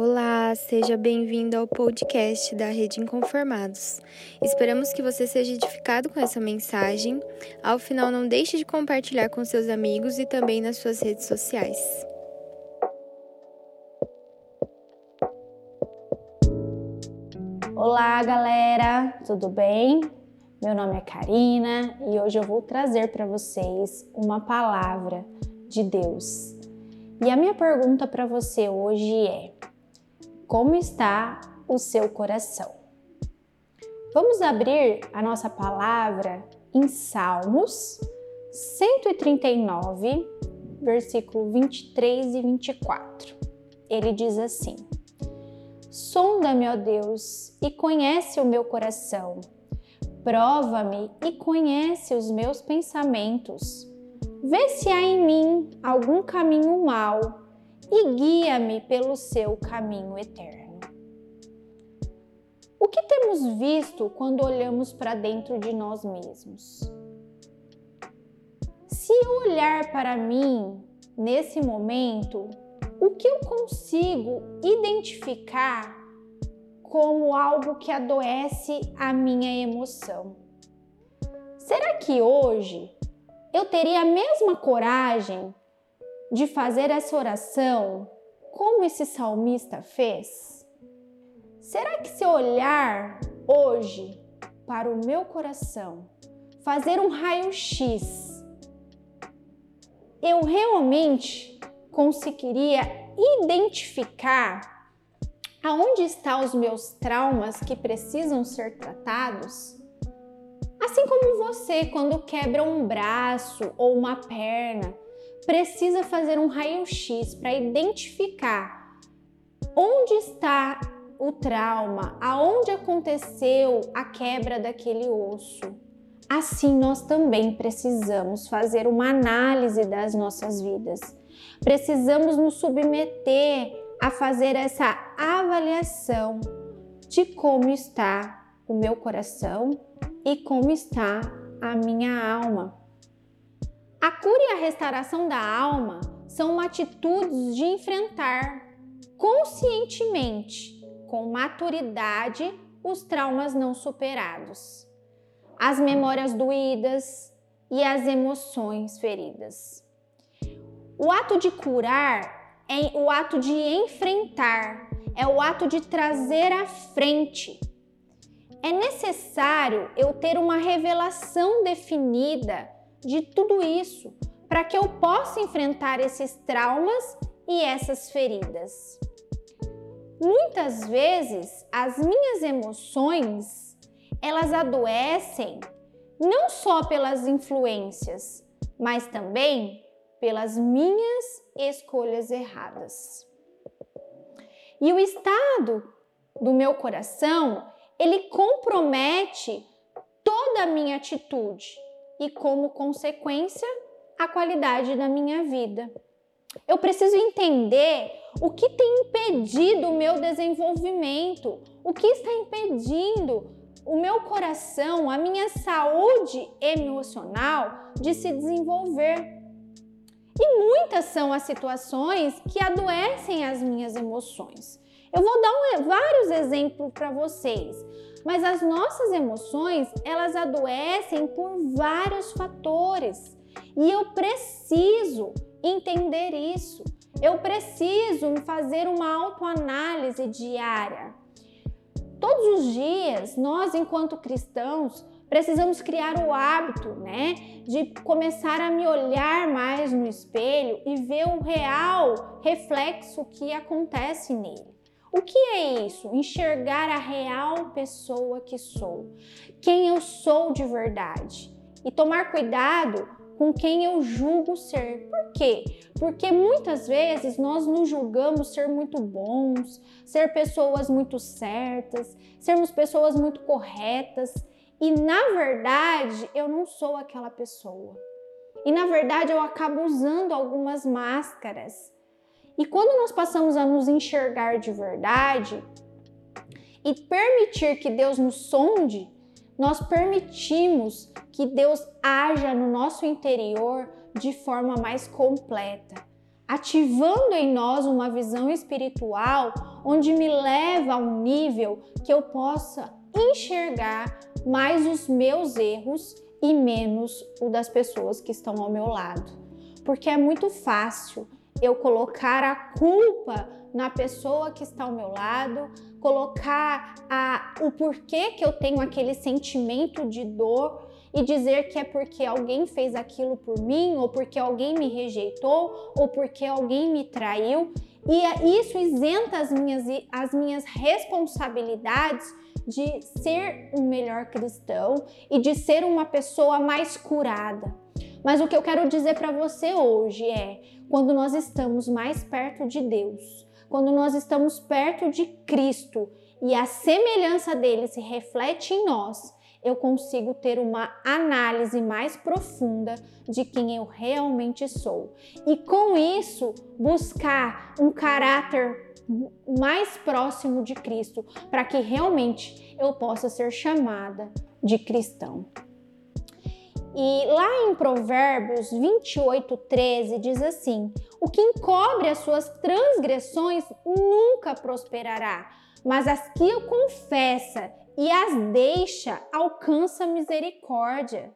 Olá, seja bem-vindo ao podcast da Rede Inconformados. Esperamos que você seja edificado com essa mensagem. Ao final, não deixe de compartilhar com seus amigos e também nas suas redes sociais. Olá, galera, tudo bem? Meu nome é Karina e hoje eu vou trazer para vocês uma palavra de Deus. E a minha pergunta para você hoje é: como está o seu coração? Vamos abrir a nossa palavra em Salmos 139, versículo 23 e 24. Ele diz assim: Sonda-me, ó Deus, e conhece o meu coração. Prova-me e conhece os meus pensamentos. Vê se há em mim algum caminho mau e guia-me pelo seu caminho eterno. O que temos visto quando olhamos para dentro de nós mesmos? Se eu olhar para mim nesse momento, o que eu consigo identificar como algo que adoece a minha emoção? Será que hoje eu teria a mesma coragem de fazer essa oração como esse salmista fez? Será que se eu olhar hoje para o meu coração, fazer um raio-x, eu realmente conseguiria identificar aonde estão os meus traumas que precisam ser tratados? Assim como você, quando quebra um braço ou uma perna, precisa fazer um raio-x para identificar onde está o trauma, aonde aconteceu a quebra daquele osso. Assim, nós também precisamos fazer uma análise das nossas vidas. Precisamos nos submeter a fazer essa avaliação de como está o meu coração e como está a minha alma. A cura e a restauração da alma são atitudes de enfrentar conscientemente, com maturidade, os traumas não superados, as memórias doídas e as emoções feridas. O ato de curar é o ato de enfrentar, é o ato de trazer à frente. É necessário eu ter uma revelação definida de tudo isso para que eu possa enfrentar esses traumas e essas feridas. Muitas vezes as minhas emoções, elas adoecem não só pelas influências, mas também pelas minhas escolhas erradas. E o estado do meu coração, ele compromete toda a minha atitude e, como consequência, a qualidade da minha vida. Eu preciso entender o que tem impedido o meu desenvolvimento, o que está impedindo o meu coração, a minha saúde emocional de se desenvolver. E muitas são as situações que adoecem as minhas emoções. Eu vou dar um, vários exemplos para vocês, mas as nossas emoções, elas adoecem por vários fatores. E eu preciso entender isso. Eu preciso fazer uma autoanálise diária. Todos os dias, nós, enquanto cristãos, precisamos criar o hábito, né, de começar a me olhar mais no espelho e ver o real reflexo que acontece nele. O que é isso? Enxergar a real pessoa que sou, quem eu sou de verdade e tomar cuidado com quem eu julgo ser. Por quê? Porque muitas vezes nós nos julgamos ser muito bons, ser pessoas muito certas, sermos pessoas muito corretas e na verdade eu não sou aquela pessoa. E na verdade eu acabo usando algumas máscaras e quando nós passamos a nos enxergar de verdade e permitir que Deus nos sonde, nós permitimos que Deus haja no nosso interior de forma mais completa, ativando em nós uma visão espiritual onde me leva a um nível que eu possa enxergar mais os meus erros e menos o das pessoas que estão ao meu lado. Porque é muito fácil eu colocar a culpa na pessoa que está ao meu lado, colocar a, o porquê que eu tenho aquele sentimento de dor e dizer que é porque alguém fez aquilo por mim, ou porque alguém me rejeitou, ou porque alguém me traiu. E é, isso isenta as minhas, as minhas responsabilidades de ser um melhor cristão e de ser uma pessoa mais curada. Mas o que eu quero dizer para você hoje é: quando nós estamos mais perto de Deus, quando nós estamos perto de Cristo e a semelhança dele se reflete em nós, eu consigo ter uma análise mais profunda de quem eu realmente sou. E com isso, buscar um caráter mais próximo de Cristo, para que realmente eu possa ser chamada de cristão. E lá em Provérbios 28, 13 diz assim: O que encobre as suas transgressões nunca prosperará, mas as que eu confessa e as deixa alcança misericórdia.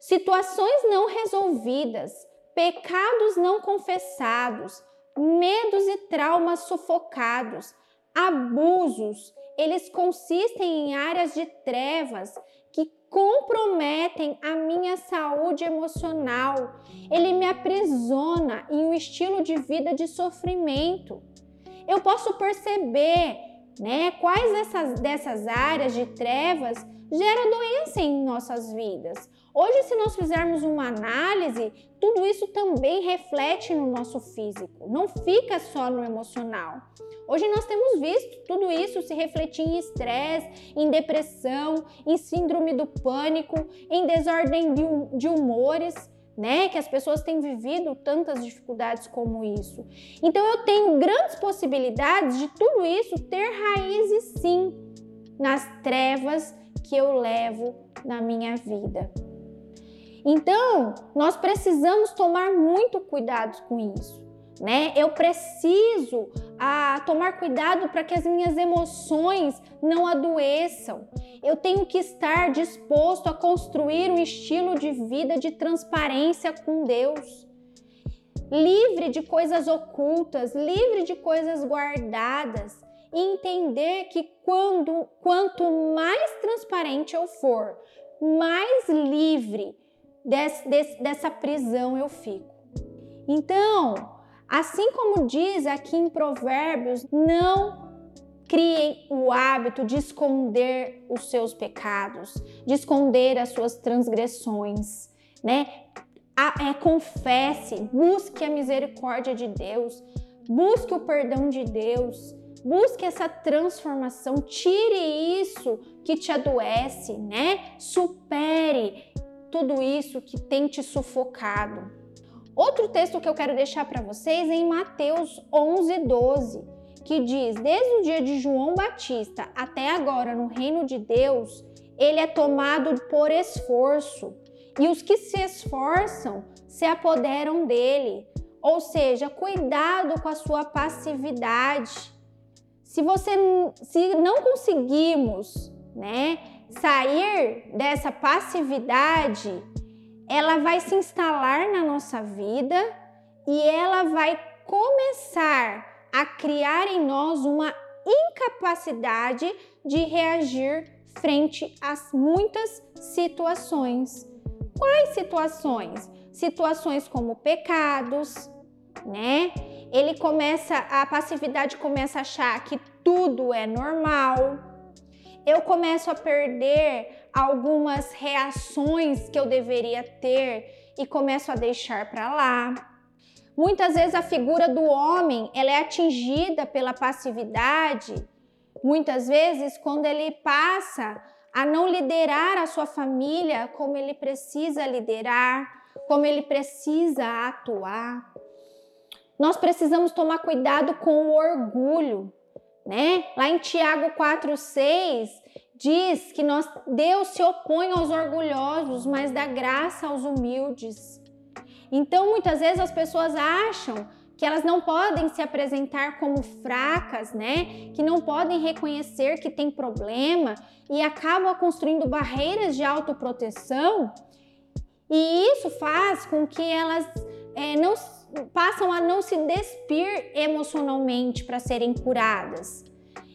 Situações não resolvidas, pecados não confessados, medos e traumas sufocados, abusos, eles consistem em áreas de trevas que comprometem a minha saúde emocional. Ele me aprisiona em um estilo de vida de sofrimento. Eu posso perceber né? Quais dessas, dessas áreas de trevas gera doença em nossas vidas? Hoje, se nós fizermos uma análise, tudo isso também reflete no nosso físico, não fica só no emocional. Hoje nós temos visto tudo isso se refletir em estresse, em depressão, em síndrome do pânico, em desordem de humores né? Que as pessoas têm vivido tantas dificuldades como isso. Então eu tenho grandes possibilidades de tudo isso ter raízes sim nas trevas que eu levo na minha vida. Então, nós precisamos tomar muito cuidado com isso né? Eu preciso a tomar cuidado para que as minhas emoções não adoeçam. Eu tenho que estar disposto a construir um estilo de vida de transparência com Deus. Livre de coisas ocultas, livre de coisas guardadas entender que quando quanto mais transparente eu for, mais livre dessa prisão eu fico. Então, Assim como diz aqui em Provérbios, não criem o hábito de esconder os seus pecados, de esconder as suas transgressões, né? é, confesse, busque a misericórdia de Deus, busque o perdão de Deus, busque essa transformação, tire isso que te adoece, né? Supere tudo isso que tem te sufocado. Outro texto que eu quero deixar para vocês é em Mateus 11, 12, que diz: Desde o dia de João Batista até agora no reino de Deus, ele é tomado por esforço, e os que se esforçam se apoderam dele. Ou seja, cuidado com a sua passividade. Se você se não conseguimos, né, sair dessa passividade, ela vai se instalar na nossa vida e ela vai começar a criar em nós uma incapacidade de reagir frente a muitas situações. Quais situações? Situações como pecados, né? Ele começa, a passividade começa a achar que tudo é normal. Eu começo a perder algumas reações que eu deveria ter e começo a deixar para lá. Muitas vezes a figura do homem ela é atingida pela passividade. Muitas vezes quando ele passa a não liderar a sua família como ele precisa liderar, como ele precisa atuar. Nós precisamos tomar cuidado com o orgulho, né? Lá em Tiago 4:6 diz que nós, Deus se opõe aos orgulhosos, mas dá graça aos humildes. Então, muitas vezes as pessoas acham que elas não podem se apresentar como fracas, né? Que não podem reconhecer que tem problema e acabam construindo barreiras de autoproteção. E isso faz com que elas é, não passam a não se despir emocionalmente para serem curadas.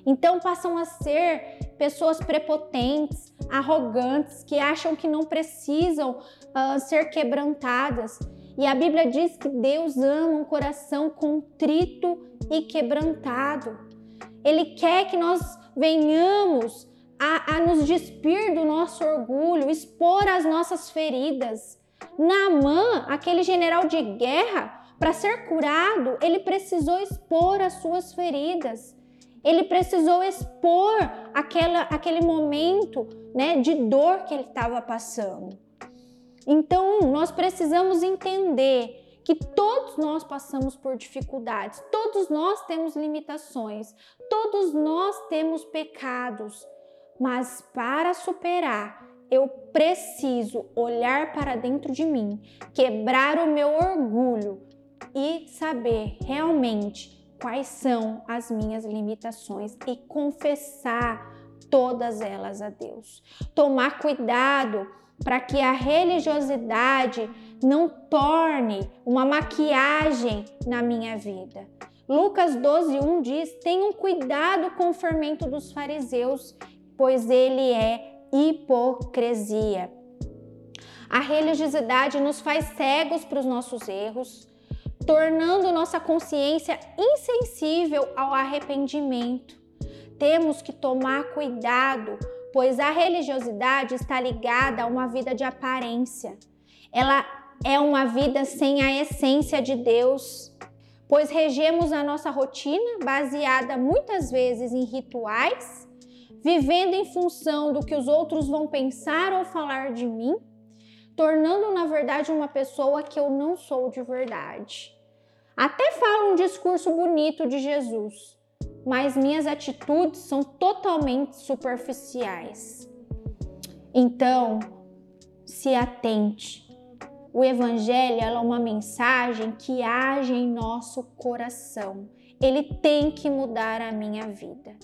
Então passam a ser pessoas prepotentes, arrogantes, que acham que não precisam uh, ser quebrantadas. E a Bíblia diz que Deus ama um coração contrito e quebrantado. Ele quer que nós venhamos a, a nos despir do nosso orgulho, expor as nossas feridas. Naamã, aquele general de guerra, para ser curado, ele precisou expor as suas feridas. Ele precisou expor aquela, aquele momento né, de dor que ele estava passando. Então, nós precisamos entender que todos nós passamos por dificuldades, todos nós temos limitações, todos nós temos pecados, mas para superar, eu preciso olhar para dentro de mim, quebrar o meu orgulho e saber realmente quais são as minhas limitações e confessar todas elas a Deus. Tomar cuidado para que a religiosidade não torne uma maquiagem na minha vida. Lucas 12:1 diz: "Tenham cuidado com o fermento dos fariseus, pois ele é hipocrisia." A religiosidade nos faz cegos para os nossos erros, tornando nossa consciência insensível ao arrependimento. Temos que tomar cuidado pois a religiosidade está ligada a uma vida de aparência. Ela é uma vida sem a essência de Deus, pois regemos a nossa rotina baseada muitas vezes em rituais, vivendo em função do que os outros vão pensar ou falar de mim, tornando na verdade uma pessoa que eu não sou de verdade. Até falo um discurso bonito de Jesus, mas minhas atitudes são totalmente superficiais. Então, se atente. O evangelho é uma mensagem que age em nosso coração. Ele tem que mudar a minha vida.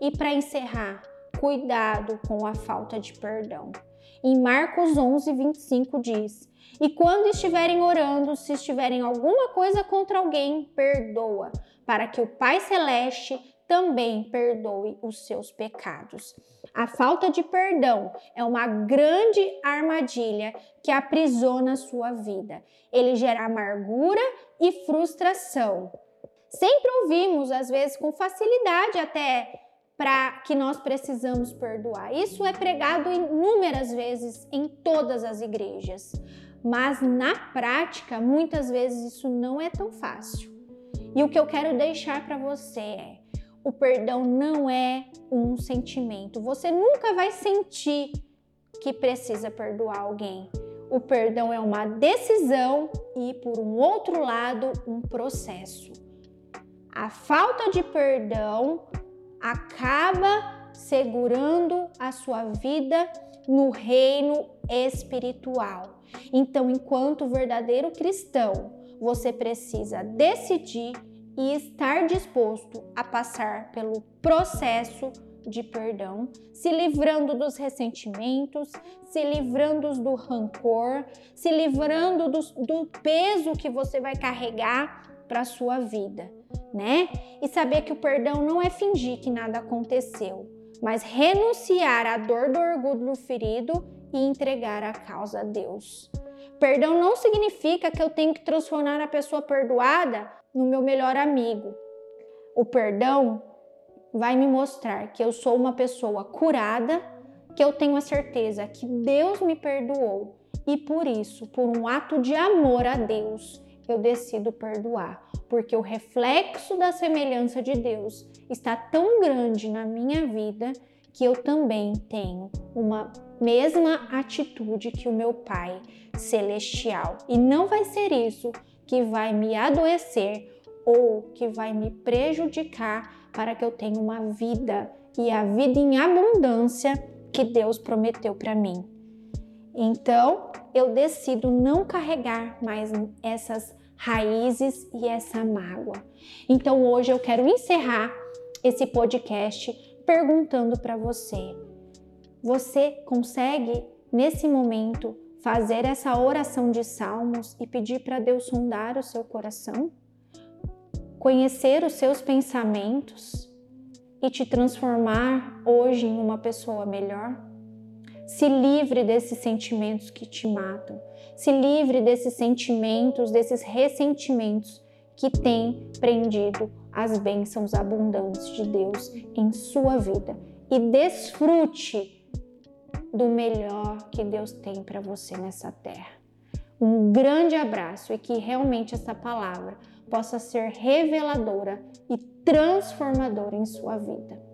E para encerrar, cuidado com a falta de perdão. Em Marcos 11, 25 diz: E quando estiverem orando, se estiverem alguma coisa contra alguém, perdoa, para que o Pai Celeste também perdoe os seus pecados. A falta de perdão é uma grande armadilha que aprisiona sua vida. Ele gera amargura e frustração. Sempre ouvimos, às vezes com facilidade até, para que nós precisamos perdoar. Isso é pregado inúmeras vezes em todas as igrejas. Mas na prática, muitas vezes isso não é tão fácil. E o que eu quero deixar para você é: o perdão não é um sentimento. Você nunca vai sentir que precisa perdoar alguém. O perdão é uma decisão e, por um outro lado, um processo. A falta de perdão acaba segurando a sua vida no reino espiritual. Então, enquanto verdadeiro cristão, você precisa decidir e estar disposto a passar pelo processo de perdão, se livrando dos ressentimentos, se livrando do rancor, se livrando do, do peso que você vai carregar para sua vida, né? E saber que o perdão não é fingir que nada aconteceu, mas renunciar à dor do orgulho do ferido e entregar a causa a Deus. Perdão não significa que eu tenho que transformar a pessoa perdoada no meu melhor amigo. O perdão vai me mostrar que eu sou uma pessoa curada, que eu tenho a certeza que Deus me perdoou e por isso, por um ato de amor a Deus, eu decido perdoar, porque o reflexo da semelhança de Deus está tão grande na minha vida que eu também tenho uma mesma atitude que o meu Pai celestial. E não vai ser isso que vai me adoecer ou que vai me prejudicar para que eu tenha uma vida e a vida em abundância que Deus prometeu para mim. Então, eu decido não carregar mais essas raízes e essa mágoa. Então hoje eu quero encerrar esse podcast perguntando para você: você consegue nesse momento fazer essa oração de salmos e pedir para Deus sondar o seu coração? Conhecer os seus pensamentos e te transformar hoje em uma pessoa melhor? Se livre desses sentimentos que te matam. Se livre desses sentimentos, desses ressentimentos que têm prendido as bênçãos abundantes de Deus em sua vida. E desfrute do melhor que Deus tem para você nessa terra. Um grande abraço e que realmente essa palavra possa ser reveladora e transformadora em sua vida.